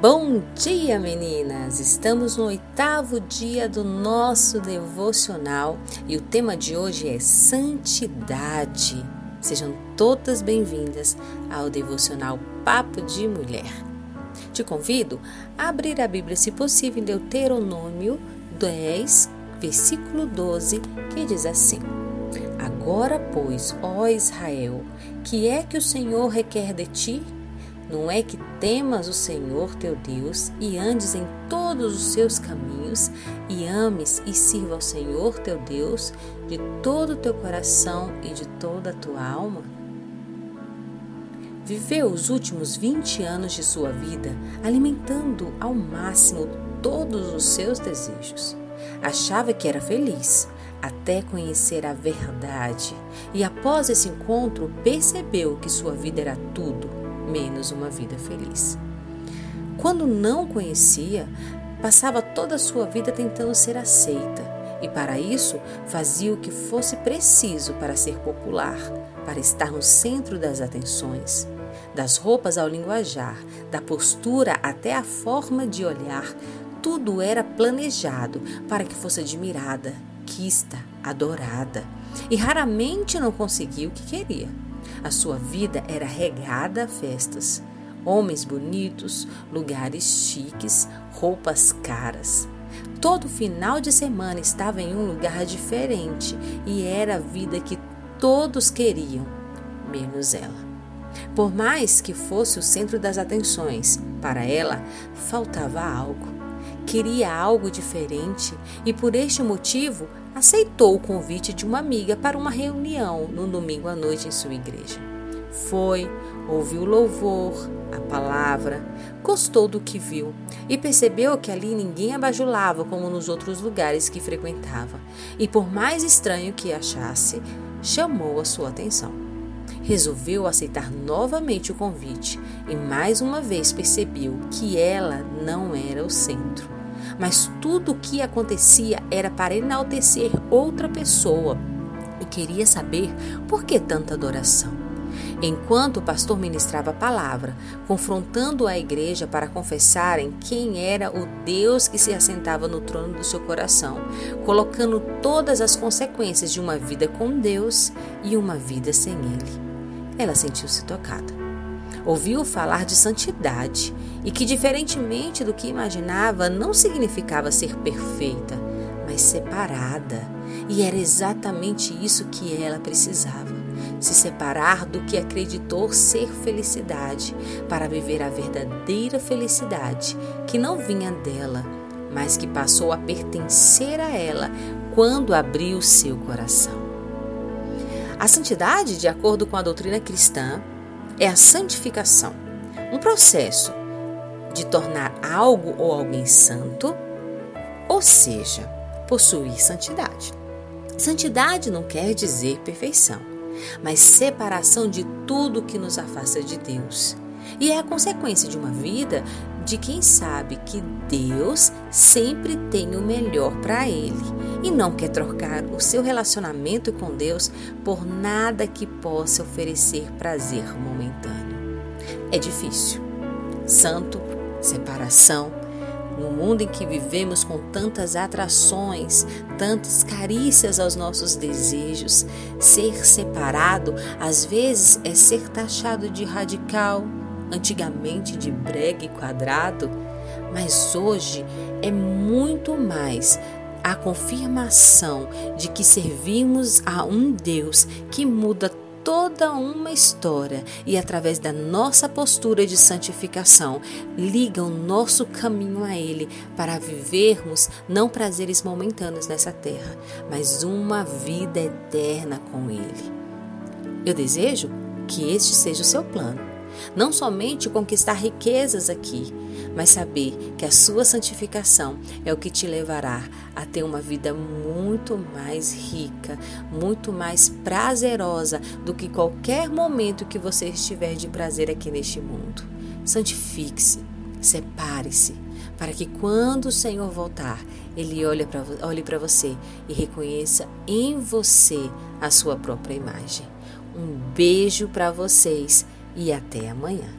Bom dia, meninas! Estamos no oitavo dia do nosso devocional e o tema de hoje é santidade. Sejam todas bem-vindas ao devocional Papo de Mulher. Te convido a abrir a Bíblia, se possível, em Deuteronômio 10, versículo 12, que diz assim: Agora, pois, ó Israel, que é que o Senhor requer de ti? Não é que temas o Senhor teu Deus e andes em todos os seus caminhos e ames e sirva ao Senhor teu Deus de todo o teu coração e de toda a tua alma? Viveu os últimos 20 anos de sua vida alimentando ao máximo todos os seus desejos. Achava que era feliz, até conhecer a verdade, e após esse encontro percebeu que sua vida era tudo menos uma vida feliz. Quando não conhecia, passava toda a sua vida tentando ser aceita e, para isso, fazia o que fosse preciso para ser popular, para estar no centro das atenções. Das roupas ao linguajar, da postura até a forma de olhar, tudo era planejado para que fosse admirada, quista, adorada, e raramente não conseguia o que queria. A sua vida era regada a festas, homens bonitos, lugares chiques, roupas caras. Todo final de semana estava em um lugar diferente e era a vida que todos queriam, menos ela. Por mais que fosse o centro das atenções, para ela faltava algo queria algo diferente e, por este motivo, aceitou o convite de uma amiga para uma reunião no domingo à noite em sua igreja. Foi, ouviu o louvor, a palavra, gostou do que viu e percebeu que ali ninguém abajulava como nos outros lugares que frequentava, e por mais estranho que achasse, chamou a sua atenção. Resolveu aceitar novamente o convite e mais uma vez percebeu que ela não era o centro mas tudo o que acontecia era para enaltecer outra pessoa e queria saber por que tanta adoração. Enquanto o pastor ministrava a palavra, confrontando a igreja para confessarem quem era o Deus que se assentava no trono do seu coração, colocando todas as consequências de uma vida com Deus e uma vida sem Ele, ela sentiu-se tocada ouviu falar de santidade e que, diferentemente do que imaginava, não significava ser perfeita, mas separada. E era exatamente isso que ela precisava: se separar do que acreditou ser felicidade, para viver a verdadeira felicidade que não vinha dela, mas que passou a pertencer a ela quando abriu seu coração. A santidade, de acordo com a doutrina cristã, é a santificação, um processo de tornar algo ou alguém santo, ou seja, possuir santidade. Santidade não quer dizer perfeição, mas separação de tudo que nos afasta de Deus. E é a consequência de uma vida de quem sabe que Deus sempre tem o melhor para ele e não quer trocar o seu relacionamento com Deus por nada que possa oferecer prazer momentâneo. É difícil. Santo, separação, no mundo em que vivemos com tantas atrações, tantas carícias aos nossos desejos, ser separado às vezes é ser taxado de radical, antigamente de brega e quadrado, mas hoje é muito mais a confirmação de que servimos a um Deus que muda toda uma história e, através da nossa postura de santificação, liga o nosso caminho a Ele para vivermos não prazeres momentâneos nessa terra, mas uma vida eterna com Ele. Eu desejo que este seja o seu plano não somente conquistar riquezas aqui, mas saber que a sua santificação é o que te levará a ter uma vida muito mais rica, muito mais prazerosa do que qualquer momento que você estiver de prazer aqui neste mundo. Santifique-se, separe-se, para que quando o Senhor voltar, Ele olhe para você e reconheça em você a sua própria imagem. Um beijo para vocês e até amanhã.